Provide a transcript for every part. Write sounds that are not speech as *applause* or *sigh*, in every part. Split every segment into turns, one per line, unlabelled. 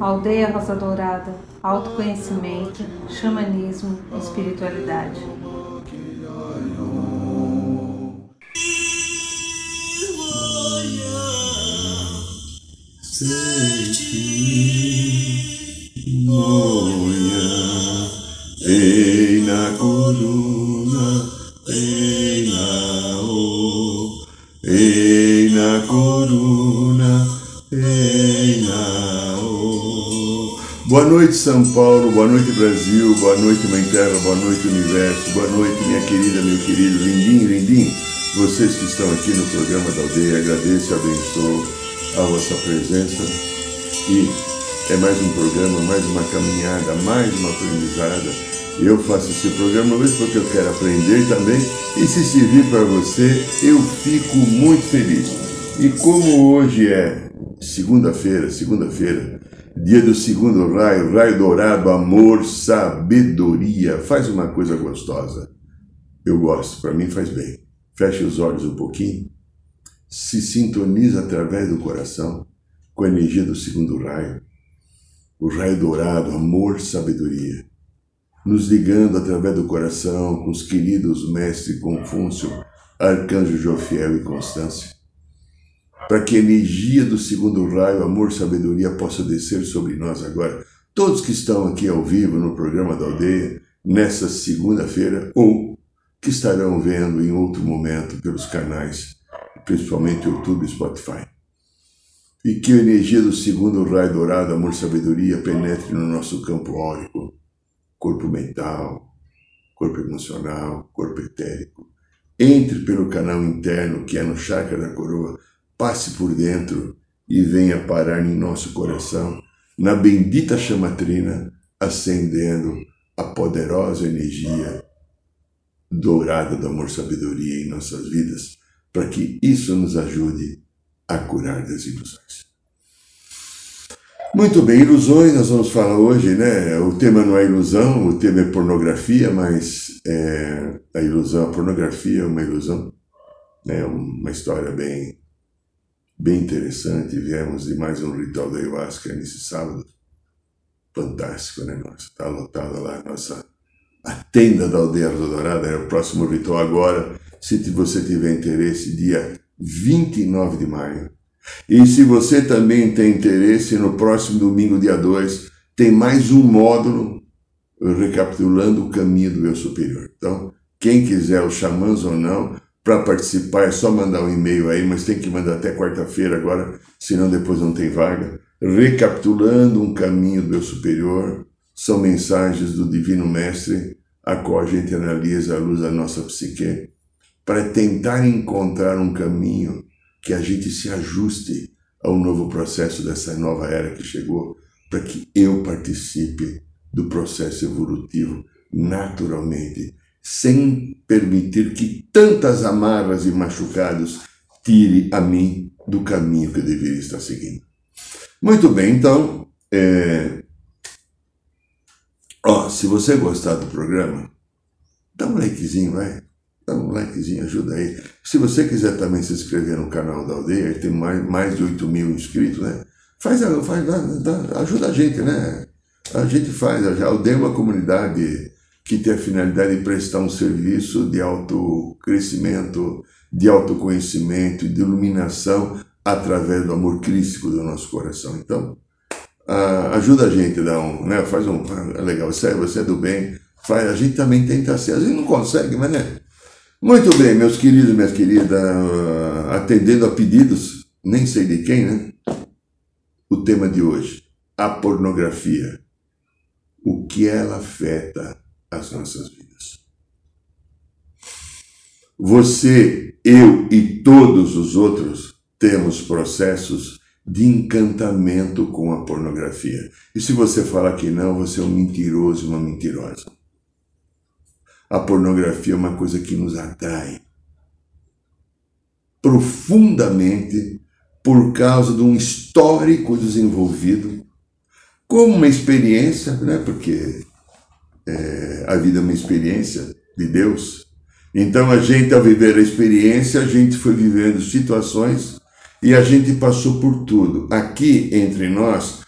Aldeia Rosa Dourada, autoconhecimento, xamanismo, espiritualidade.
Moia, ei na coluna, Boa noite, São Paulo, boa noite, Brasil, boa noite, Mãe Terra, boa noite, Universo, boa noite, minha querida, meu querido, lindinho, lindinho. Vocês que estão aqui no programa da aldeia, agradeço e abençoo a vossa presença e é mais um programa, mais uma caminhada, mais uma aprendizada. Eu faço esse programa mesmo porque eu quero aprender também e se servir para você, eu fico muito feliz. E como hoje é segunda-feira, segunda-feira, dia do segundo raio, raio dourado, amor, sabedoria, faz uma coisa gostosa. Eu gosto, para mim faz bem. Feche os olhos um pouquinho, se sintoniza através do coração com a energia do segundo raio o raio dourado, amor, sabedoria, nos ligando através do coração com os queridos mestres Confúcio, Arcanjo Jofiel e Constância, para que a energia do segundo raio, amor, sabedoria, possa descer sobre nós agora. Todos que estão aqui ao vivo no programa da aldeia, nessa segunda-feira, ou que estarão vendo em outro momento pelos canais, principalmente YouTube e Spotify e que a energia do segundo raio dourado, amor sabedoria, penetre no nosso campo órico, corpo mental, corpo emocional, corpo etérico. Entre pelo canal interno, que é no chakra da coroa, passe por dentro e venha parar em nosso coração, na bendita chamatrina, acendendo a poderosa energia dourada do amor sabedoria em nossas vidas, para que isso nos ajude a curar das ilusões. Muito bem, ilusões, nós vamos falar hoje, né? O tema não é ilusão, o tema é pornografia, mas é, a ilusão, a pornografia é uma ilusão. É uma história bem, bem interessante. Viemos de mais um ritual da ayahuasca nesse sábado. Fantástico, né? Nossa, está lotada lá nossa a tenda da Aldeia Dourada. É o próximo ritual agora. Se você tiver interesse, dia 29 de maio. E se você também tem interesse, no próximo domingo, dia 2, tem mais um módulo recapitulando o caminho do eu superior. Então, quem quiser, os xamãs ou não, para participar é só mandar um e-mail aí, mas tem que mandar até quarta-feira agora, senão depois não tem vaga. Recapitulando um caminho do eu superior, são mensagens do Divino Mestre, a qual a gente analisa à luz da nossa psique para tentar encontrar um caminho que a gente se ajuste ao novo processo dessa nova era que chegou, para que eu participe do processo evolutivo naturalmente, sem permitir que tantas amarras e machucados tire a mim do caminho que eu deveria estar seguindo. Muito bem, então, é... Ó, se você gostar do programa, dá um likezinho, vai. Dá um likezinho, ajuda aí. Se você quiser também se inscrever no canal da aldeia, tem mais, mais de 8 mil inscritos, né? Faz, faz dá, ajuda a gente, né? A gente faz, a aldeia é uma comunidade que tem a finalidade de prestar um serviço de autocrescimento, de autoconhecimento de iluminação através do amor crístico do nosso coração. Então, ajuda a gente, dá um, né? Faz um, é legal, você, você é do bem, faz, a gente também tenta ser, a gente não consegue, mas né? Muito bem, meus queridos minhas queridas, atendendo a pedidos, nem sei de quem, né? O tema de hoje, a pornografia. O que ela afeta as nossas vidas. Você, eu e todos os outros temos processos de encantamento com a pornografia. E se você falar que não, você é um mentiroso, uma mentirosa. A pornografia é uma coisa que nos atrai profundamente por causa de um histórico desenvolvido, como uma experiência, né? porque é, a vida é uma experiência de Deus, Então a gente, ao viver a experiência, a gente foi vivendo situações e a gente passou por tudo. Aqui entre nós,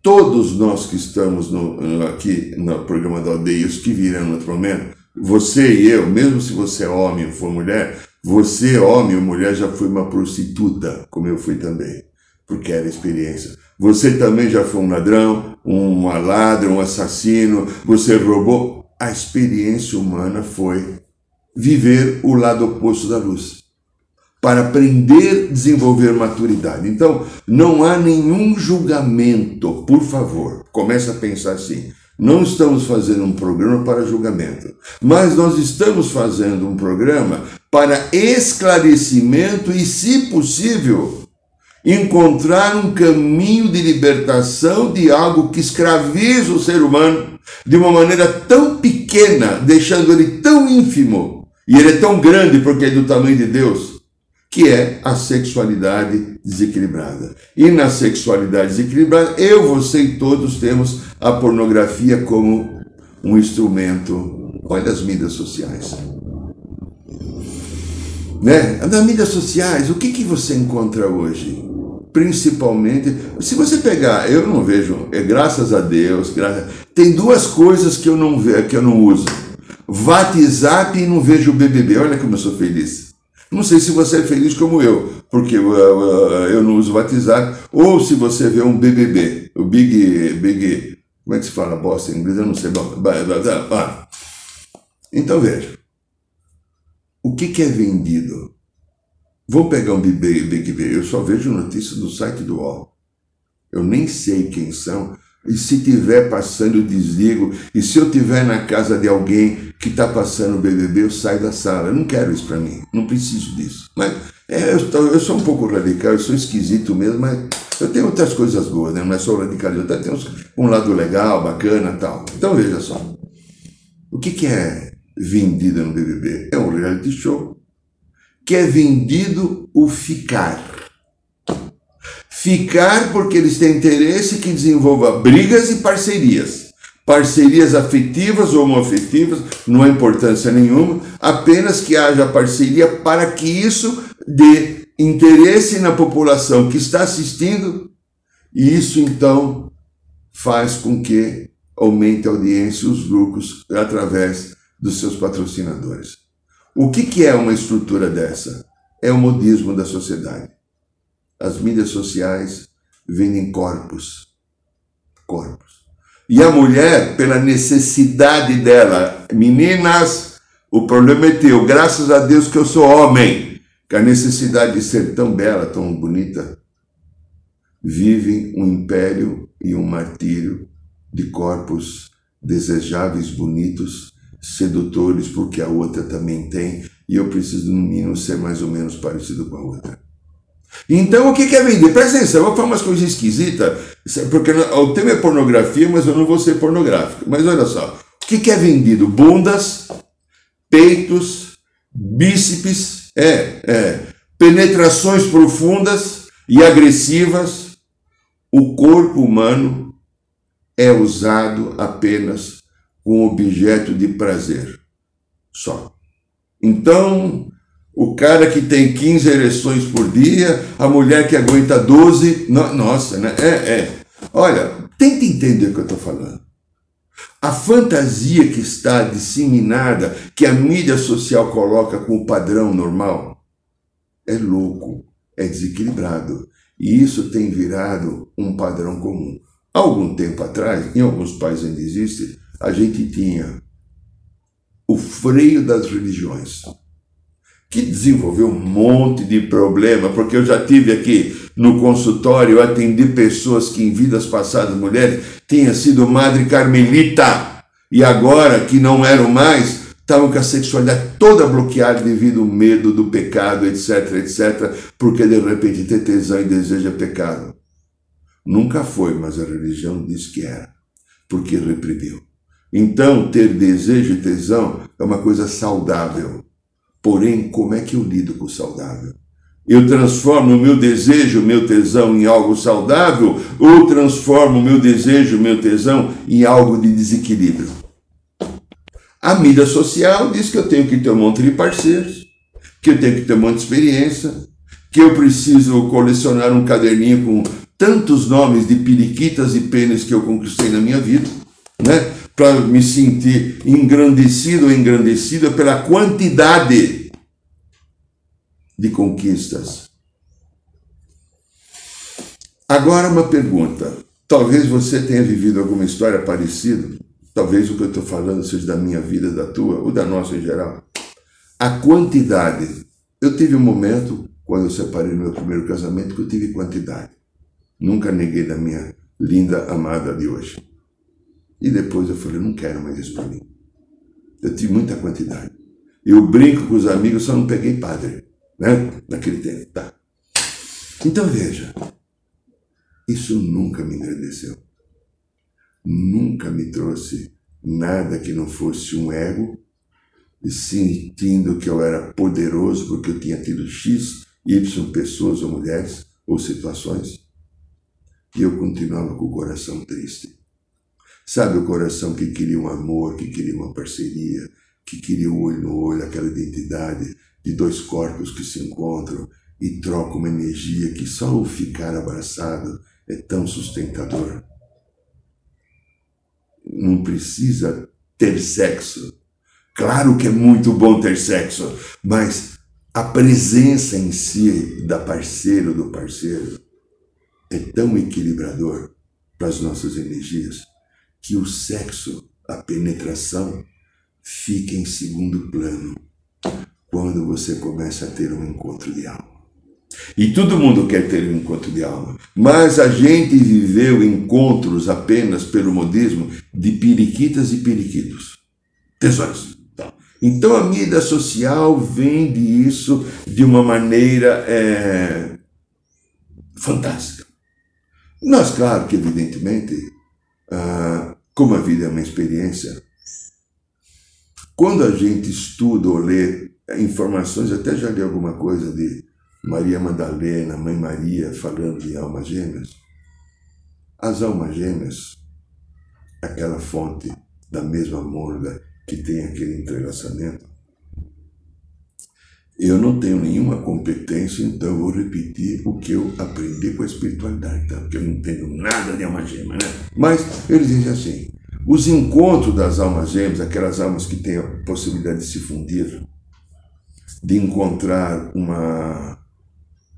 todos nós que estamos no, aqui no programa da aldeia, os que virão no outro momento, você e eu, mesmo se você é homem ou for mulher, você, homem ou mulher, já foi uma prostituta, como eu fui também, porque era experiência. Você também já foi um ladrão, um ladrão, um assassino, você roubou. A experiência humana foi viver o lado oposto da luz. Para aprender desenvolver maturidade. Então, não há nenhum julgamento, por favor. Comece a pensar assim. Não estamos fazendo um programa para julgamento, mas nós estamos fazendo um programa para esclarecimento e, se possível, encontrar um caminho de libertação de algo que escraviza o ser humano de uma maneira tão pequena, deixando ele tão ínfimo, e ele é tão grande porque é do tamanho de Deus, que é a sexualidade desequilibrada. E na sexualidade desequilibrada, eu, você e todos temos a pornografia como um instrumento. Olha as mídias sociais. Né? Nas mídias sociais, o que, que você encontra hoje? Principalmente, se você pegar, eu não vejo, é graças a Deus, graças, tem duas coisas que eu não vejo, que eu não uso. WhatsApp e não vejo o BBB. Olha como eu sou feliz. Não sei se você é feliz como eu, porque uh, uh, eu não uso WhatsApp, ou se você vê um BBB, o Big, Big, como é que se fala bosta em inglês? Eu não sei. Então veja, o que, que é vendido? Vou pegar um Big, Big B, eu só vejo notícias do site do UOL. Eu nem sei quem são, e se tiver passando, eu desligo. E se eu tiver na casa de alguém que está passando o BBB, eu saio da sala. Eu não quero isso para mim. Não preciso disso. Mas é, eu, eu, sou um pouco radical, eu sou esquisito mesmo, mas eu tenho outras coisas boas, né? Não é só radicalidade. Tem um lado legal, bacana tal. Então veja só. O que, que é vendido no BBB? É um reality show que é vendido o ficar. Ficar porque eles têm interesse que desenvolva brigas e parcerias. Parcerias afetivas ou homoafetivas, não há importância nenhuma, apenas que haja parceria para que isso dê interesse na população que está assistindo, e isso então faz com que aumente a audiência e os lucros através dos seus patrocinadores. O que, que é uma estrutura dessa? É o modismo da sociedade as mídias sociais vendem corpos. Corpos. E a mulher, pela necessidade dela, meninas, o problema é teu, graças a Deus que eu sou homem, que a necessidade de ser tão bela, tão bonita, vive um império e um martírio de corpos desejáveis, bonitos, sedutores, porque a outra também tem, e eu preciso, no mínimo, ser mais ou menos parecido com a outra. Então, o que quer vender? Presta atenção, eu vou falar umas coisas esquisitas, porque o tema é pornografia, mas eu não vou ser pornográfico. Mas olha só, o que é vendido? Bundas, peitos, bíceps, é, é, penetrações profundas e agressivas. O corpo humano é usado apenas com objeto de prazer. Só. Então, o cara que tem 15 ereções por dia, a mulher que aguenta 12. No, nossa, né? É, é. Olha, tenta entender o que eu estou falando. A fantasia que está disseminada, que a mídia social coloca como padrão normal, é louco, é desequilibrado. E isso tem virado um padrão comum. Há algum tempo atrás, em alguns países ainda existe, a gente tinha o freio das religiões que desenvolveu um monte de problema, porque eu já tive aqui no consultório, eu atendi pessoas que em vidas passadas, mulheres, tinham sido madre carmelita, e agora que não eram mais, estavam com a sexualidade toda bloqueada devido ao medo do pecado, etc, etc, porque de repente ter tesão e desejo é pecado. Nunca foi, mas a religião diz que era, porque reprimiu. Então, ter desejo e tesão é uma coisa saudável. Porém, como é que eu lido com o saudável? Eu transformo o meu desejo, o meu tesão em algo saudável ou transformo o meu desejo, o meu tesão em algo de desequilíbrio? A mídia social diz que eu tenho que ter um monte de parceiros, que eu tenho que ter um monte de experiência, que eu preciso colecionar um caderninho com tantos nomes de periquitas e pênis que eu conquistei na minha vida, né? Para me sentir engrandecido ou engrandecida pela quantidade de conquistas. Agora uma pergunta. Talvez você tenha vivido alguma história parecida. Talvez o que eu estou falando seja da minha vida, da tua, ou da nossa em geral. A quantidade. Eu tive um momento, quando eu separei no meu primeiro casamento, que eu tive quantidade. Nunca neguei da minha linda amada de hoje. E depois eu falei, não quero mais isso para mim. Eu tive muita quantidade. Eu brinco com os amigos, só não peguei padre, né? Naquele tempo, tá? Então veja, isso nunca me engrandeceu. Nunca me trouxe nada que não fosse um ego, e sentindo que eu era poderoso porque eu tinha tido X, Y pessoas ou mulheres ou situações. E eu continuava com o coração triste. Sabe o coração que queria um amor, que queria uma parceria, que queria o olho no olho, aquela identidade de dois corpos que se encontram e trocam uma energia que só o ficar abraçado é tão sustentador. Não precisa ter sexo. Claro que é muito bom ter sexo, mas a presença em si da parceira ou do parceiro é tão equilibrador para as nossas energias que o sexo, a penetração, fica em segundo plano quando você começa a ter um encontro de alma. E todo mundo quer ter um encontro de alma. Mas a gente viveu encontros apenas pelo modismo de periquitas e periquitos. Tesouros. Tá. Então a mídia social vende isso de uma maneira é, fantástica. Nós, claro que evidentemente, ah, como a vida é uma experiência, quando a gente estuda ou lê informações, até já li alguma coisa de Maria Madalena, Mãe Maria, falando de almas gêmeas. As almas gêmeas, aquela fonte da mesma morda que tem aquele entrelaçamento, eu não tenho nenhuma competência, então vou repetir o que eu aprendi com a espiritualidade, tá? porque eu não tenho nada de alma gêmea, né? Mas eles dizem assim: os encontros das almas gêmeas, aquelas almas que têm a possibilidade de se fundir, de encontrar uma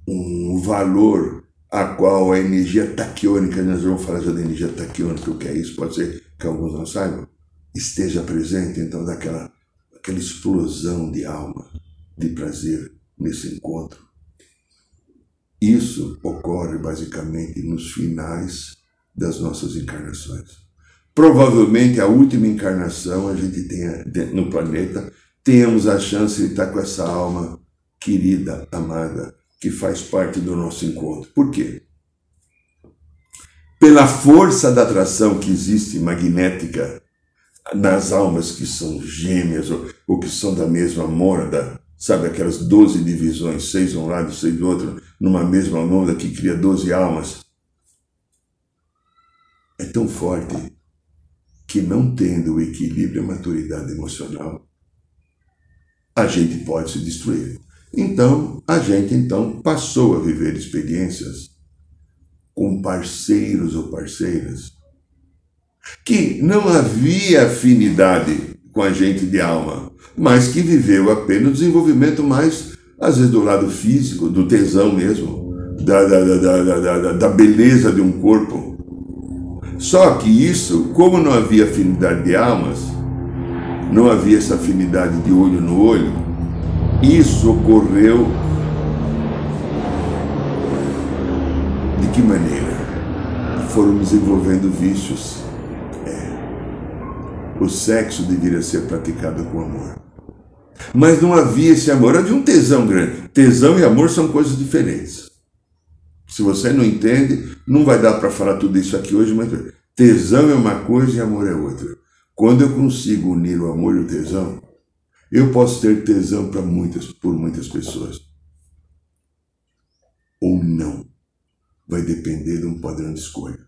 um valor a qual a energia taquiônica, nós vamos falar já da energia taquiônica, o que é isso, pode ser que alguns não saibam, esteja presente, então daquela aquela explosão de alma, de prazer nesse encontro. Isso ocorre basicamente nos finais das nossas encarnações. Provavelmente a última encarnação a gente tenha no planeta, tenhamos a chance de estar com essa alma querida, amada, que faz parte do nosso encontro. Por quê? Pela força da atração que existe magnética nas almas que são gêmeas ou, ou que são da mesma mônada, sabe aquelas 12 divisões, seis um lado, seis do outro, numa mesma mônada que cria 12 almas. É tão forte que não tendo o equilíbrio e a maturidade emocional, a gente pode se destruir. Então, a gente então passou a viver experiências com parceiros ou parceiras que não havia afinidade com a gente de alma, mas que viveu apenas o desenvolvimento mais, às vezes, do lado físico, do tesão mesmo, da, da, da, da, beleza de um corpo. Só que isso, como não havia afinidade de almas, não havia essa afinidade de olho no olho, isso ocorreu de que maneira? Foram desenvolvendo vícios. O sexo deveria ser praticado com amor. Mas não havia esse amor, havia um tesão grande. Tesão e amor são coisas diferentes. Se você não entende, não vai dar para falar tudo isso aqui hoje, mas tesão é uma coisa e amor é outra. Quando eu consigo unir o amor e o tesão, eu posso ter tesão para muitas, por muitas pessoas. Ou não. Vai depender de um padrão de escolha.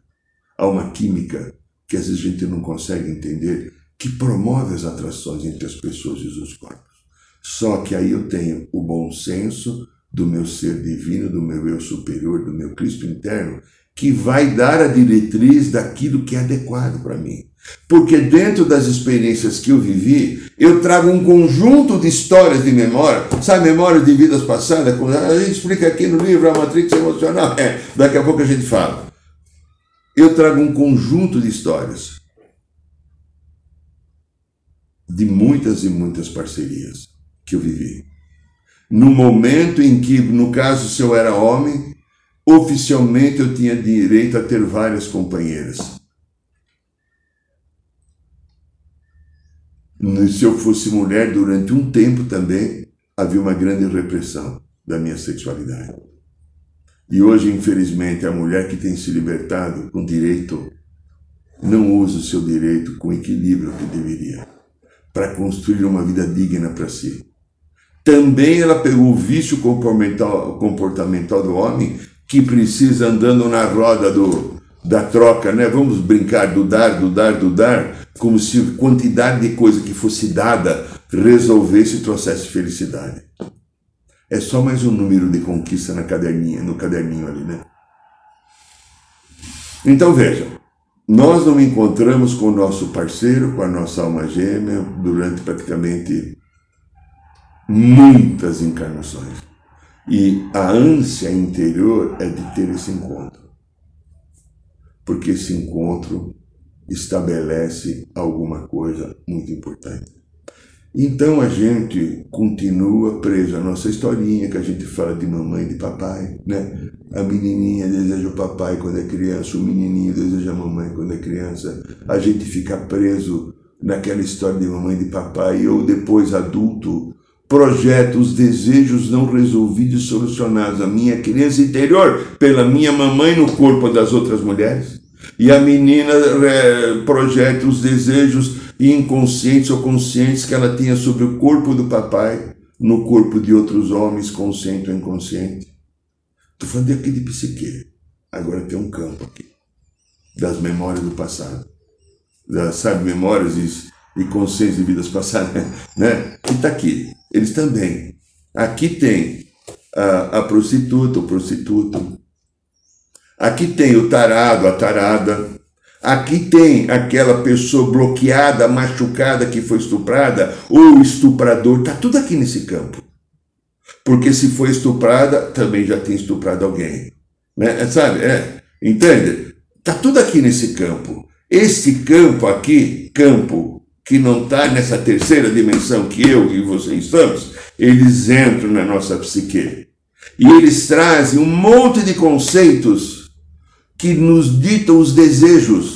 Há uma química que às vezes a gente não consegue entender, que promove as atrações entre as pessoas e os corpos. Só que aí eu tenho o bom senso do meu ser divino, do meu eu superior, do meu Cristo interno, que vai dar a diretriz daquilo que é adequado para mim. Porque dentro das experiências que eu vivi, eu trago um conjunto de histórias de memória, sabe, memória de vidas passadas, a gente explica aqui no livro A Matrix Emocional, é, daqui a pouco a gente fala. Eu trago um conjunto de histórias, de muitas e muitas parcerias que eu vivi. No momento em que, no caso, se eu era homem, oficialmente eu tinha direito a ter várias companheiras. Se eu fosse mulher, durante um tempo também havia uma grande repressão da minha sexualidade. E hoje, infelizmente, a mulher que tem se libertado com direito não usa o seu direito com equilíbrio que deveria para construir uma vida digna para si. Também ela pegou o vício comportamental, comportamental do homem que precisa andando na roda do, da troca, né? Vamos brincar do dar, do dar, do dar, como se quantidade de coisa que fosse dada resolvesse e trouxesse felicidade. É só mais um número de conquista na caderninha, no caderninho ali, né? Então veja, nós não encontramos com o nosso parceiro, com a nossa alma gêmea, durante praticamente muitas encarnações. E a ânsia interior é de ter esse encontro. Porque esse encontro estabelece alguma coisa muito importante. Então a gente continua preso à nossa historinha, que a gente fala de mamãe e de papai, né? A menininha deseja o papai quando é criança, o menininho deseja a mamãe quando é criança. A gente fica preso naquela história de mamãe e de papai, ou depois adulto, projeta os desejos não resolvidos e solucionados. A minha criança interior, pela minha mamãe no corpo das outras mulheres. E a menina é, projeta os desejos inconscientes ou conscientes que ela tinha sobre o corpo do papai no corpo de outros homens, consciente ou inconsciente. Estou falando aqui de psique. Agora tem um campo aqui das memórias do passado. Das, sabe, memórias e, e consciência de vidas passadas, *laughs* né? Que está aqui. Eles também. Aqui tem a, a prostituta, o prostituto. Aqui tem o tarado, a tarada. Aqui tem aquela pessoa bloqueada, machucada que foi estuprada, ou estuprador. Está tudo aqui nesse campo. Porque se foi estuprada, também já tem estuprado alguém. Né? Sabe? É. Entende? Está tudo aqui nesse campo. Esse campo aqui, campo que não está nessa terceira dimensão que eu e você estamos, eles entram na nossa psique. E eles trazem um monte de conceitos que nos ditam os desejos,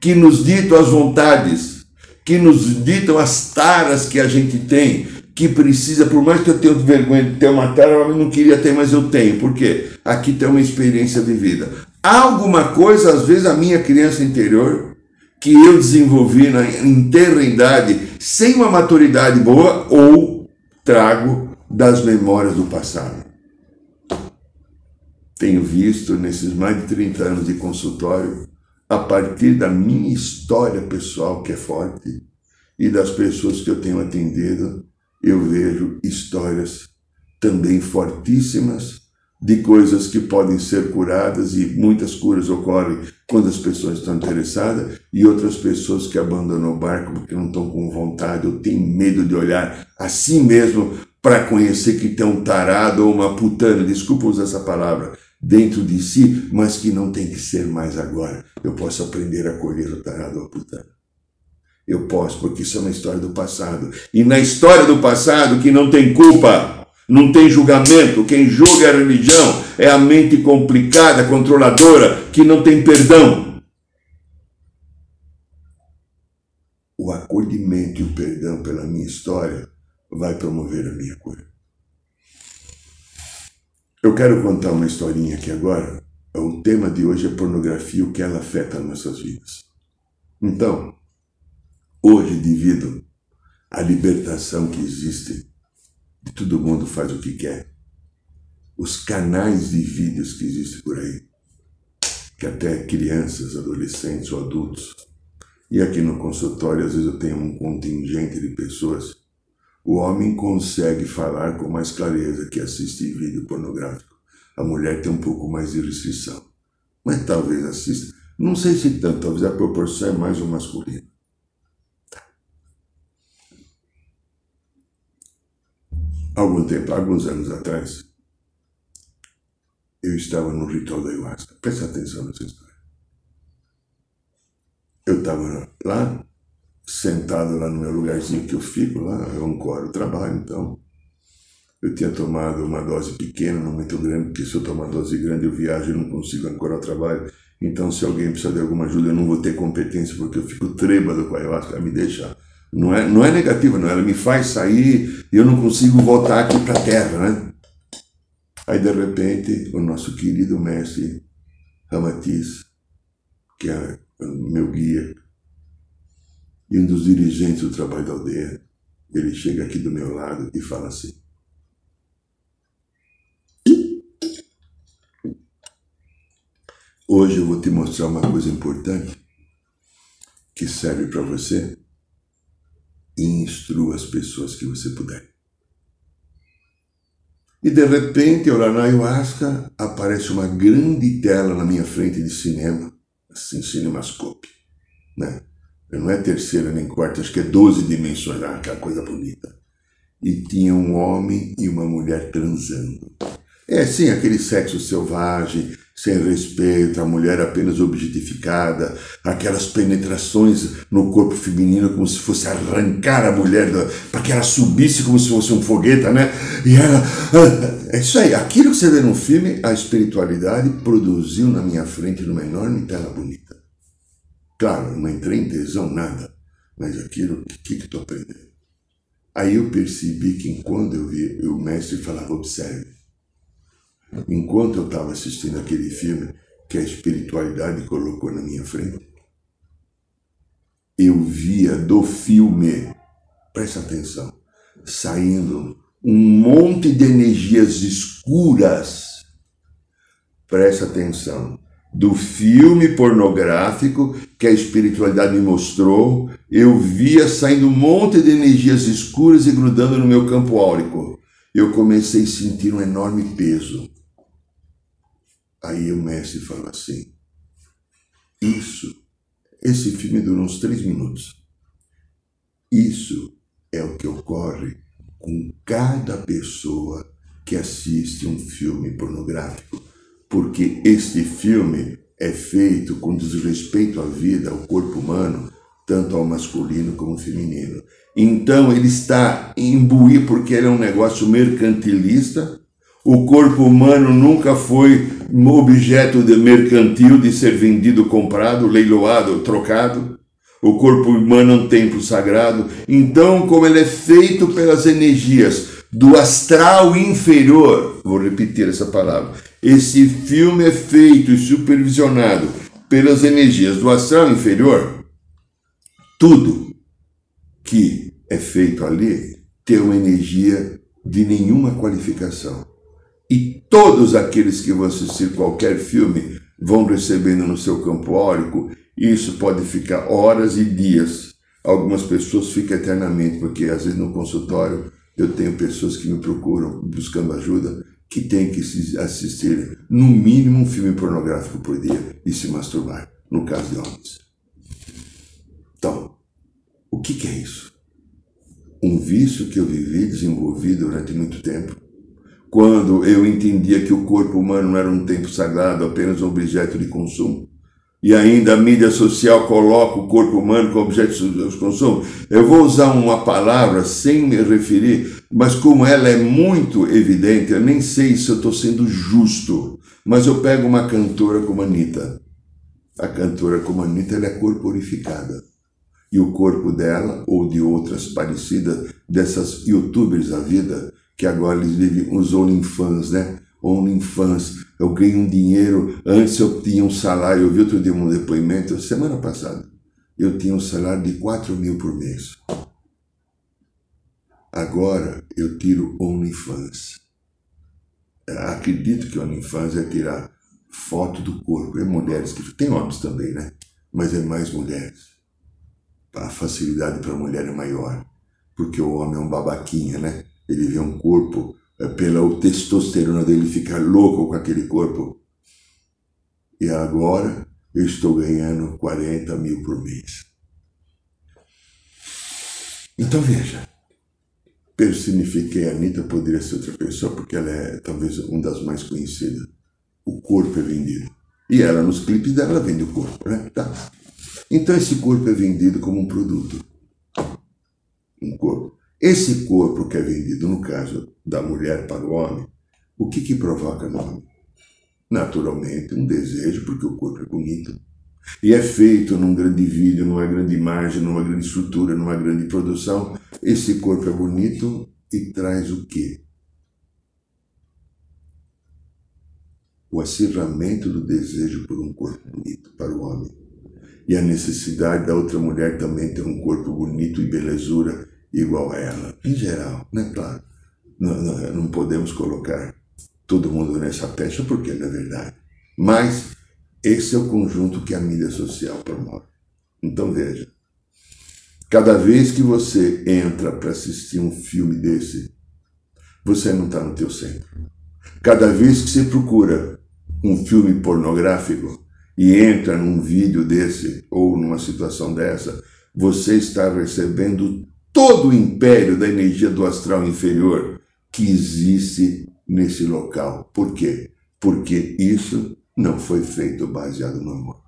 que nos ditam as vontades, que nos ditam as taras que a gente tem, que precisa, por mais que eu tenha vergonha de ter uma tara, eu não queria ter, mas eu tenho. Por quê? Aqui tem uma experiência vivida. Há alguma coisa, às vezes, a minha criança interior que eu desenvolvi na inteira idade sem uma maturidade boa ou trago das memórias do passado. Tenho visto nesses mais de 30 anos de consultório, a partir da minha história pessoal que é forte e das pessoas que eu tenho atendido, eu vejo histórias também fortíssimas de coisas que podem ser curadas e muitas curas ocorrem quando as pessoas estão interessadas e outras pessoas que abandonam o barco porque não estão com vontade ou têm medo de olhar a si mesmo para conhecer que tem um tarado ou uma putana, desculpa usar essa palavra, dentro de si, mas que não tem que ser mais agora. Eu posso aprender a colher o tarado ou. Eu posso, porque isso é uma história do passado. E na história do passado, que não tem culpa, não tem julgamento. Quem julga é a religião, é a mente complicada, controladora, que não tem perdão. O acolhimento e o perdão pela minha história vai promover a minha cura. Eu quero contar uma historinha aqui agora. O tema de hoje é pornografia, o que ela afeta nossas vidas. Então, hoje, devido à libertação que existe de todo mundo faz o que quer. Os canais de vídeos que existem por aí, que até crianças, adolescentes ou adultos E aqui no consultório, às vezes eu tenho um contingente de pessoas. O homem consegue falar com mais clareza que assistir vídeo pornográfico. A mulher tem um pouco mais de restrição. Mas talvez assista. Não sei se tanto, talvez a proporção é mais o masculino. Algum tempo, alguns anos atrás, eu estava no ritual da ayahuasca. Presta atenção nessa história. Eu estava lá, sentado lá no meu lugarzinho que eu fico, lá, eu ancoro o trabalho, então. Eu tinha tomado uma dose pequena, não muito grande, porque se eu tomar dose grande eu viajo e não consigo ancorar o trabalho. Então, se alguém precisar de alguma ajuda, eu não vou ter competência, porque eu fico trêbado com a ayahuasca, ela me deixa. Não é, não é negativa, não, ela me faz sair e eu não consigo voltar aqui para a terra, né? Aí, de repente, o nosso querido mestre Ramatiz, que é meu guia e um dos dirigentes do trabalho da aldeia, ele chega aqui do meu lado e fala assim: Hoje eu vou te mostrar uma coisa importante que serve para você e instrua as pessoas que você puder. E de repente, lá na ayahuasca, aparece uma grande tela na minha frente de cinema, assim, cinemascope, né? Não é terceira nem quarta, acho que é 12 dimensões, ah, aquela coisa bonita. E tinha um homem e uma mulher transando. É, sim, aquele sexo selvagem, sem respeito, a mulher apenas objetificada, aquelas penetrações no corpo feminino como se fosse arrancar a mulher para que ela subisse como se fosse um fogueta, né? E ela. Ah, *laughs* é isso aí, aquilo que você vê no filme, a espiritualidade produziu na minha frente numa enorme tela bonita. Claro, não entrei em tesão, nada, mas aquilo, o que, que estou aprendendo? Aí eu percebi que enquanto eu vi, o mestre falava, observe enquanto eu estava assistindo aquele filme que a espiritualidade colocou na minha frente, eu via do filme, presta atenção, saindo um monte de energias escuras. Presta atenção. Do filme pornográfico que a espiritualidade me mostrou, eu via saindo um monte de energias escuras e grudando no meu campo áurico. Eu comecei a sentir um enorme peso. Aí o mestre fala assim: Isso, esse filme dura uns três minutos. Isso é o que ocorre com cada pessoa que assiste um filme pornográfico, porque este filme é feito com desrespeito à vida, ao corpo humano, tanto ao masculino como ao feminino. Então ele está imbuído porque ele é um negócio mercantilista o corpo humano nunca foi objeto de mercantil de ser vendido, comprado, leiloado, trocado. O corpo humano é um templo sagrado. Então, como ele é feito pelas energias do astral inferior, vou repetir essa palavra. Esse filme é feito e supervisionado pelas energias do astral inferior. Tudo que é feito ali tem uma energia de nenhuma qualificação. E todos aqueles que vão assistir qualquer filme vão recebendo no seu campo órico. Isso pode ficar horas e dias. Algumas pessoas ficam eternamente, porque às vezes no consultório eu tenho pessoas que me procuram buscando ajuda que têm que assistir no mínimo um filme pornográfico por dia e se masturbar, no caso de homens. Então, o que, que é isso? Um vício que eu vivi, desenvolvi durante muito tempo, quando eu entendia que o corpo humano não era um templo sagrado, apenas um objeto de consumo. E ainda a mídia social coloca o corpo humano como objeto de consumo. Eu vou usar uma palavra sem me referir, mas como ela é muito evidente, eu nem sei se eu estou sendo justo, mas eu pego uma cantora como a Anitta. A cantora como a Anitta ela é corporificada. E o corpo dela, ou de outras parecidas, dessas youtubers da vida, que agora eles vivem os OnlyFans, né? OnlyFans. Eu ganho um dinheiro. Antes eu tinha um salário. Eu vi outro dia um depoimento, semana passada. Eu tinha um salário de 4 mil por mês. Agora eu tiro OnlyFans. Acredito que OnlyFans é tirar foto do corpo. É mulheres que. Tem homens também, né? Mas é mais mulheres. a facilidade para a mulher é maior, porque o homem é um babaquinha, né? Ele vê um corpo, é, pela testosterona dele ficar louco com aquele corpo. E agora eu estou ganhando 40 mil por mês. Então veja, personifiquei a Anitta, poderia ser outra pessoa, porque ela é talvez uma das mais conhecidas. O corpo é vendido. E ela, nos clipes dela, vende o corpo, né? Tá. Então esse corpo é vendido como um produto. Um corpo. Esse corpo que é vendido, no caso da mulher para o homem, o que que provoca no homem? Naturalmente, um desejo, porque o corpo é bonito. E é feito num grande vídeo, numa grande imagem, numa grande estrutura, numa grande produção. Esse corpo é bonito e traz o quê? o acirramento do desejo por um corpo bonito para o homem. E a necessidade da outra mulher também ter um corpo bonito e belezura igual a ela. Em geral, né? Claro. Não, não, não podemos colocar todo mundo nessa pecha porque não é verdade. Mas esse é o conjunto que a mídia social promove. Então veja, cada vez que você entra para assistir um filme desse, você não está no teu centro. Cada vez que você procura um filme pornográfico e entra num vídeo desse ou numa situação dessa, você está recebendo todo o império da energia do astral inferior que existe nesse local. Por quê? Porque isso não foi feito baseado no amor.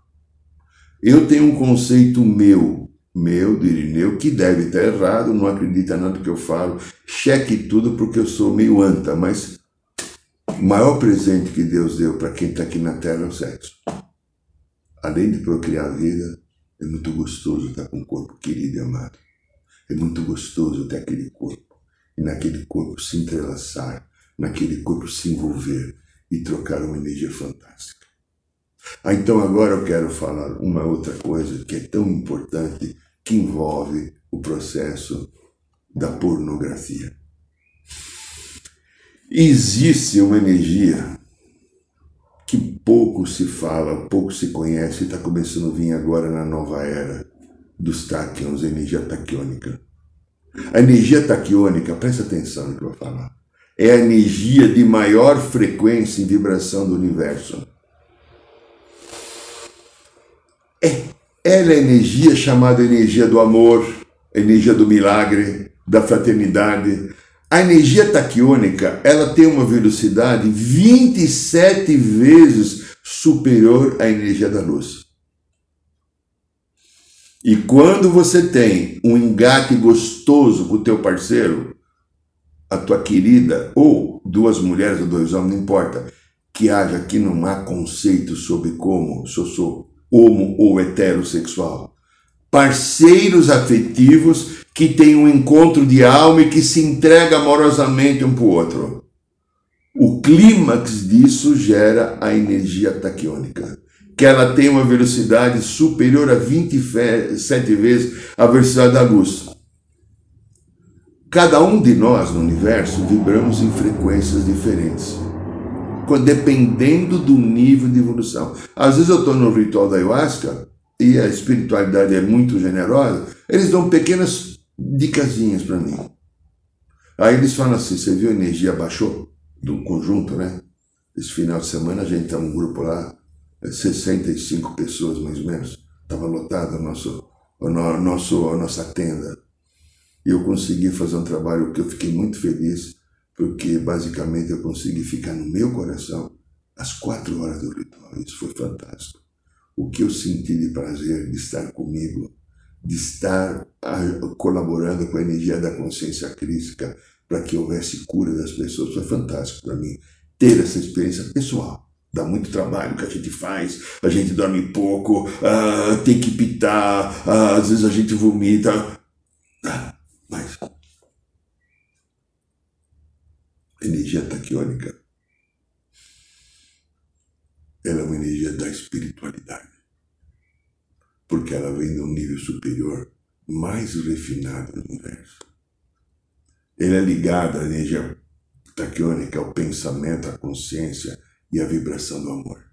Eu tenho um conceito meu, meu, de Irineu, que deve estar errado, não acredita nada que eu falo, cheque tudo porque eu sou meio anta, mas o maior presente que Deus deu para quem está aqui na Terra é o sexo. Além de procriar a vida, é muito gostoso estar com um corpo querido e amado. É muito gostoso ter aquele corpo. E naquele corpo se entrelaçar, naquele corpo se envolver e trocar uma energia fantástica. Ah, então agora eu quero falar uma outra coisa que é tão importante que envolve o processo da pornografia. Existe uma energia que pouco se fala, pouco se conhece, está começando a vir agora na nova era dos taquions, a energia taquiônica. A energia taquiônica, presta atenção no que eu vou falar, é a energia de maior frequência e vibração do universo. É, ela é a energia chamada energia do amor, energia do milagre, da fraternidade, a energia taquiônica, ela tem uma velocidade 27 vezes superior à energia da luz. E quando você tem um engate gostoso com o teu parceiro, a tua querida, ou duas mulheres ou dois homens, não importa, que haja aqui não há conceito sobre como se eu sou homo ou heterossexual. Parceiros afetivos que tem um encontro de alma e que se entrega amorosamente um para o outro. O clímax disso gera a energia taquiônica, que ela tem uma velocidade superior a 27 vezes a velocidade da luz. Cada um de nós no universo vibramos em frequências diferentes, dependendo do nível de evolução. Às vezes eu estou no ritual da ayahuasca e a espiritualidade é muito generosa, eles dão pequenas dicasinhas para mim. Aí eles falam assim: você viu a energia baixou do conjunto, né? Esse final de semana a gente tá um grupo lá, 65 é, pessoas mais ou menos. Estava lotado o nosso, o nosso, a nossa tenda. E eu consegui fazer um trabalho que eu fiquei muito feliz, porque basicamente eu consegui ficar no meu coração às quatro horas do ritual. Isso foi fantástico. O que eu senti de prazer de estar comigo de estar colaborando com a energia da consciência crítica para que houvesse cura das pessoas. Foi fantástico para mim ter essa experiência pessoal. Dá muito trabalho que a gente faz, a gente dorme pouco, uh, tem que pitar, uh, às vezes a gente vomita. Uh, mas energia taquiônica ela é uma energia da espiritualidade porque ela vem de um nível superior, mais refinado do universo. Ele é ligado à energia taquiônica, ao pensamento, à consciência e à vibração do amor.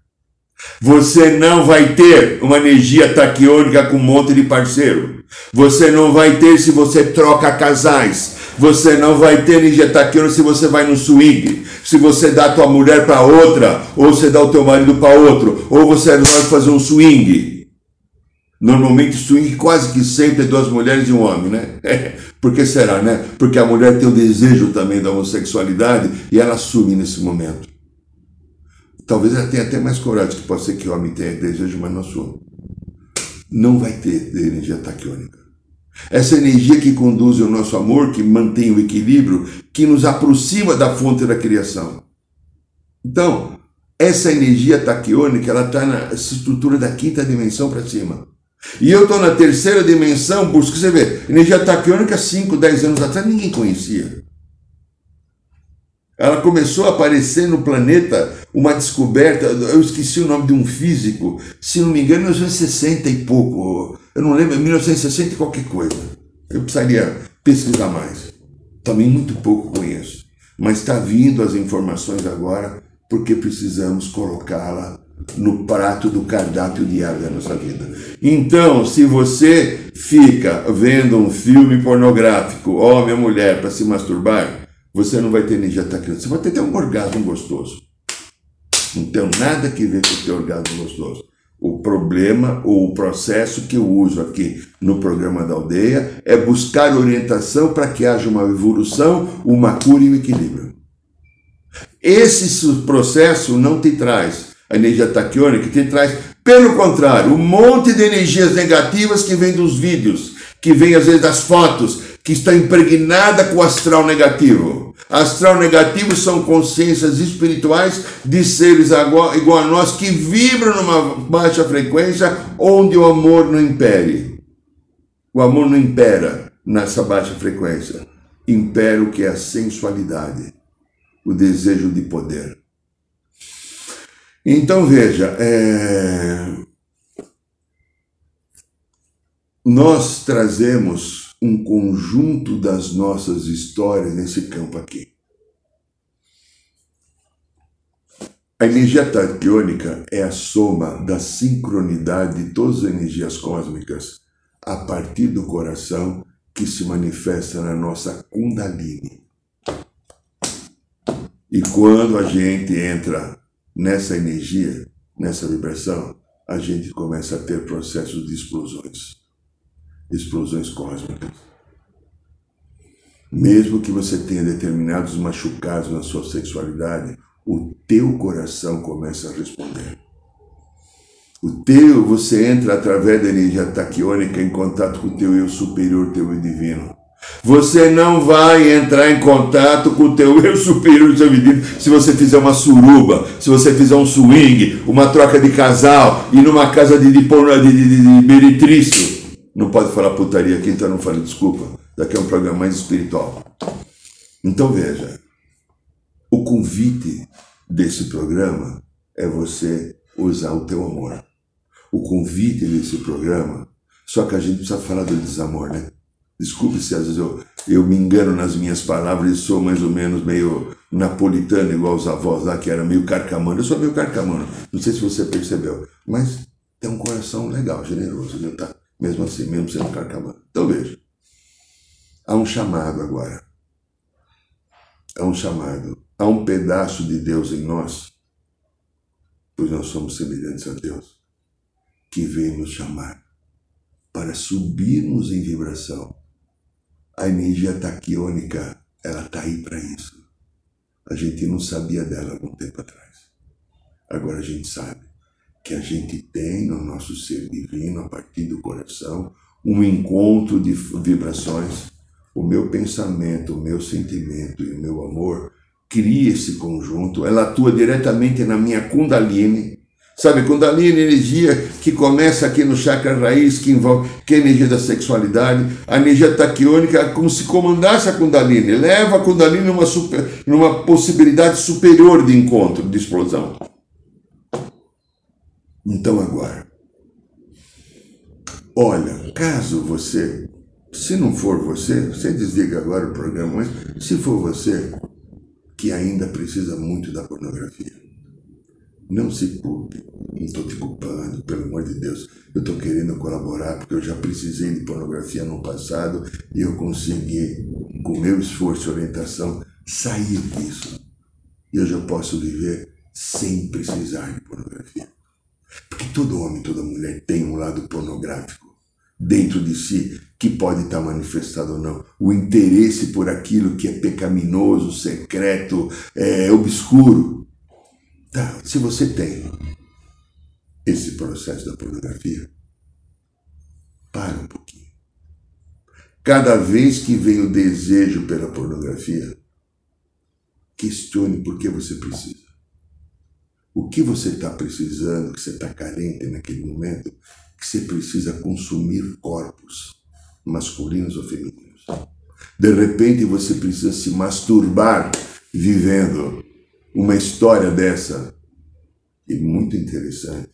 Você não vai ter uma energia taquiônica com um monte de parceiro. Você não vai ter se você troca casais. Você não vai ter energia taquiônica se você vai no swing. Se você dá a tua mulher para outra, ou você dá o teu marido para outro, ou você vai fazer um swing. Normalmente swing quase que sempre é duas mulheres e um homem, né? *laughs* Por que será, né? Porque a mulher tem o desejo também da homossexualidade e ela assume nesse momento. Talvez ela tenha até mais coragem, que pode ser que o homem tenha desejo, mas não assume. Não vai ter energia taquiônica. Essa energia que conduz o nosso amor, que mantém o equilíbrio, que nos aproxima da fonte da criação. Então, essa energia taquiônica, ela está na estrutura da quinta dimensão para cima. E eu estou na terceira dimensão, por isso que você vê, energia taquiônica 5, 10 anos atrás ninguém conhecia. Ela começou a aparecer no planeta uma descoberta, eu esqueci o nome de um físico, se não me engano, em 1960 e pouco, eu não lembro, 1960 e qualquer coisa. Eu precisaria pesquisar mais. Também muito pouco conheço. Mas está vindo as informações agora, porque precisamos colocá-la no prato do cardápio diário da nossa vida. Então, se você fica vendo um filme pornográfico, homem ou mulher, para se masturbar, você não vai ter energia atacante. Você vai ter um orgasmo gostoso. Não tem nada que ver com o teu orgasmo gostoso. O problema ou o processo que eu uso aqui no programa da aldeia é buscar orientação para que haja uma evolução, uma cura e um equilíbrio. Esse processo não te traz a energia taquiônica, te traz, pelo contrário, um monte de energias negativas que vem dos vídeos, que vem às vezes das fotos, que está impregnada com o astral negativo. Astral negativo são consciências espirituais de seres igual, a nós que vibram numa baixa frequência onde o amor não impere. O amor não impera nessa baixa frequência. Impera o que é a sensualidade, o desejo de poder. Então veja, é... nós trazemos um conjunto das nossas histórias nesse campo aqui. A energia taquiônica é a soma da sincronidade de todas as energias cósmicas a partir do coração que se manifesta na nossa Kundalini. E quando a gente entra nessa energia, nessa vibração, a gente começa a ter processos de explosões explosões cósmicas. Mesmo que você tenha determinados machucados na sua sexualidade, o teu coração começa a responder. O teu, você entra através da energia taquiônica em contato com o teu eu superior, teu eu divino. Você não vai entrar em contato com o teu eu superior, seu divino, se você fizer uma suruba, se você fizer um swing, uma troca de casal e numa casa de, de, de, de, de. Não pode falar putaria aqui, então não fale desculpa. Daqui é um programa mais espiritual. Então veja, o convite desse programa é você usar o teu amor. O convite desse programa, só que a gente precisa falar do desamor, né? Desculpe se às vezes eu, eu me engano nas minhas palavras e sou mais ou menos meio napolitano, igual os avós lá, que era meio carcamano. Eu sou meio carcamano, não sei se você percebeu, mas tem um coração legal, generoso, né? Tá? Mesmo assim, mesmo sendo carcamano. Então veja, há um chamado agora. Há um chamado. Há um pedaço de Deus em nós, pois nós somos semelhantes a Deus, que vem nos chamar para subirmos em vibração. A energia taquiônica, ela está aí para isso. A gente não sabia dela algum tempo atrás. Agora a gente sabe que a gente tem no nosso ser divino, a partir do coração, um encontro de vibrações. O meu pensamento, o meu sentimento e o meu amor cria esse conjunto, ela atua diretamente na minha Kundalini. Sabe, Kundalini energia que começa aqui no chakra raiz, que envolve que é a energia da sexualidade. A energia taquiônica é como se comandasse a Kundalini, leva a Kundalini numa, super, numa possibilidade superior de encontro, de explosão. Então agora, olha, caso você, se não for você, você desliga agora o programa, mas se for você que ainda precisa muito da pornografia, não se culpe, não estou te culpando, pelo amor de Deus. Eu estou querendo colaborar porque eu já precisei de pornografia no passado e eu consegui, com meu esforço e orientação, sair disso. E eu posso viver sem precisar de pornografia. Porque todo homem, toda mulher tem um lado pornográfico dentro de si que pode estar manifestado ou não. O interesse por aquilo que é pecaminoso, secreto, é, obscuro. Tá, se você tem esse processo da pornografia, para um pouquinho. Cada vez que vem o desejo pela pornografia, questione por que você precisa. O que você está precisando, que você está carente naquele momento, que você precisa consumir corpos, masculinos ou femininos. De repente você precisa se masturbar vivendo uma história dessa. E muito interessante.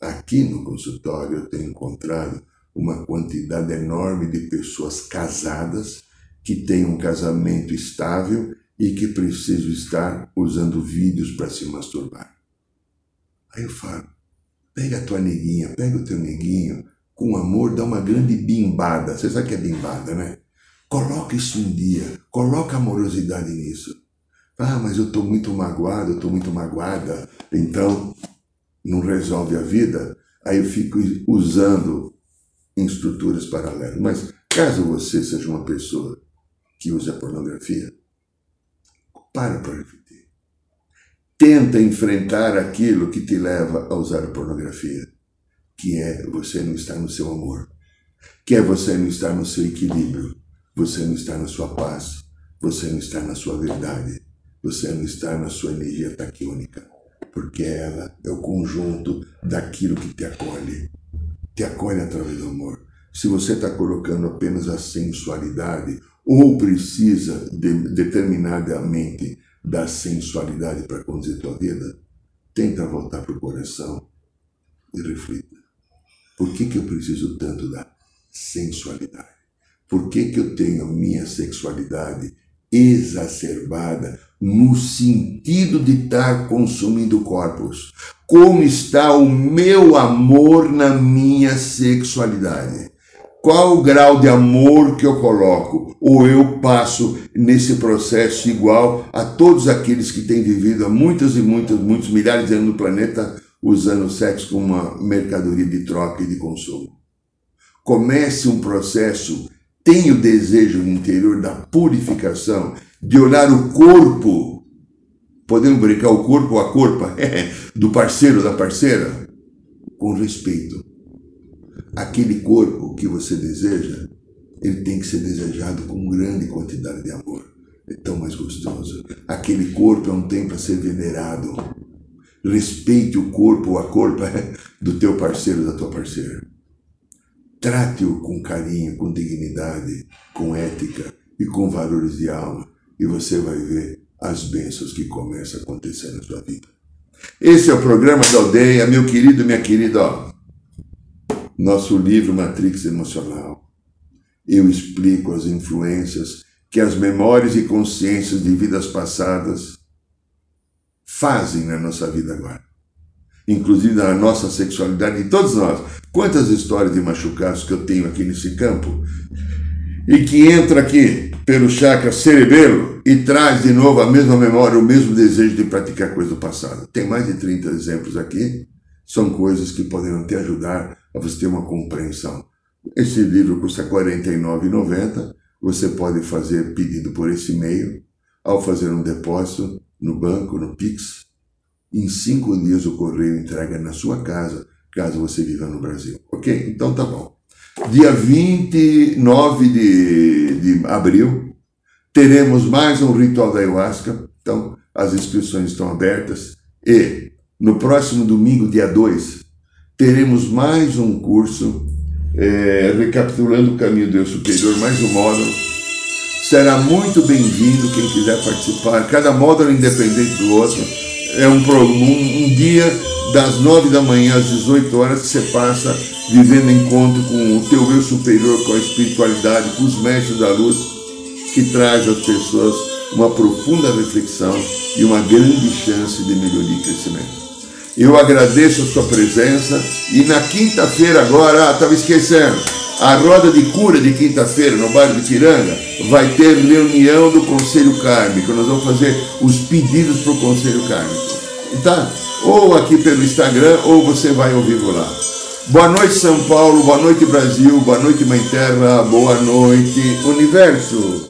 Aqui no consultório eu tenho encontrado uma quantidade enorme de pessoas casadas que têm um casamento estável e que precisam estar usando vídeos para se masturbar. Aí eu falo, pega a tua neguinha, pega o teu neguinho, com amor, dá uma grande bimbada. Você sabe que é bimbada, né? Coloca isso em dia, coloca amorosidade nisso. Ah, mas eu estou muito magoado, eu estou muito magoada, então não resolve a vida. Aí eu fico usando estruturas paralelas. Mas caso você seja uma pessoa que usa pornografia, para para refletir. Tenta enfrentar aquilo que te leva a usar a pornografia, que é você não estar no seu amor, que é você não estar no seu equilíbrio, você não estar na sua paz, você não estar na sua verdade você não está na sua energia taquiônica, porque ela é o conjunto daquilo que te acolhe. Te acolhe através do amor. Se você está colocando apenas a sensualidade, ou precisa de, determinadamente da sensualidade para conduzir tua vida, tenta voltar para o coração e reflita. Por que, que eu preciso tanto da sensualidade? Por que, que eu tenho minha sexualidade exacerbada no sentido de estar consumindo corpos. Como está o meu amor na minha sexualidade? Qual o grau de amor que eu coloco? Ou eu passo nesse processo igual a todos aqueles que têm vivido há muitas e muitas, muitos milhares de anos no planeta usando o sexo como uma mercadoria de troca e de consumo? Comece um processo tem o desejo no interior da purificação, de olhar o corpo, podemos brincar o corpo ou a corpa *laughs* do parceiro da parceira, com respeito. Aquele corpo que você deseja, ele tem que ser desejado com grande quantidade de amor. É tão mais gostoso. Aquele corpo é um templo a ser venerado. Respeite o corpo ou a corpa *laughs* do teu parceiro, da tua parceira. Trate-o com carinho, com dignidade, com ética e com valores de alma, e você vai ver as bênçãos que começam a acontecer na sua vida. Esse é o programa da aldeia, meu querido, minha querida. Ó, nosso livro Matrix Emocional. Eu explico as influências que as memórias e consciências de vidas passadas fazem na nossa vida agora inclusive na nossa sexualidade, de todos nós. Quantas histórias de machucados que eu tenho aqui nesse campo e que entra aqui pelo chakra cerebelo e traz de novo a mesma memória, o mesmo desejo de praticar coisa do passado. Tem mais de 30 exemplos aqui, são coisas que poderão te ajudar a você ter uma compreensão. Esse livro custa R$ 49,90. Você pode fazer pedido por esse e-mail ao fazer um depósito no banco, no Pix, em cinco dias o correio entrega na sua casa, caso você viva no Brasil. Ok? Então tá bom. Dia 29 de, de abril, teremos mais um ritual da ayahuasca. Então, as inscrições estão abertas. E no próximo domingo, dia 2, teremos mais um curso é, recapitulando o caminho do eu superior, mais um módulo. Será muito bem-vindo quem quiser participar. Cada módulo é independente do outro é um, um, um dia das nove da manhã às 18 horas que você passa vivendo encontro com o teu eu superior, com a espiritualidade, com os mestres da luz, que traz às pessoas uma profunda reflexão e uma grande chance de melhoria e crescimento. Eu agradeço a sua presença e na quinta-feira agora, ah, estava esquecendo, a roda de cura de quinta-feira no bairro de Piranga vai ter reunião do Conselho Kármico. Nós vamos fazer os pedidos para o Conselho Kármico. Tá? Ou aqui pelo Instagram, ou você vai ao vivo lá. Boa noite, São Paulo. Boa noite, Brasil. Boa noite, Mãe Terra. Boa noite, Universo.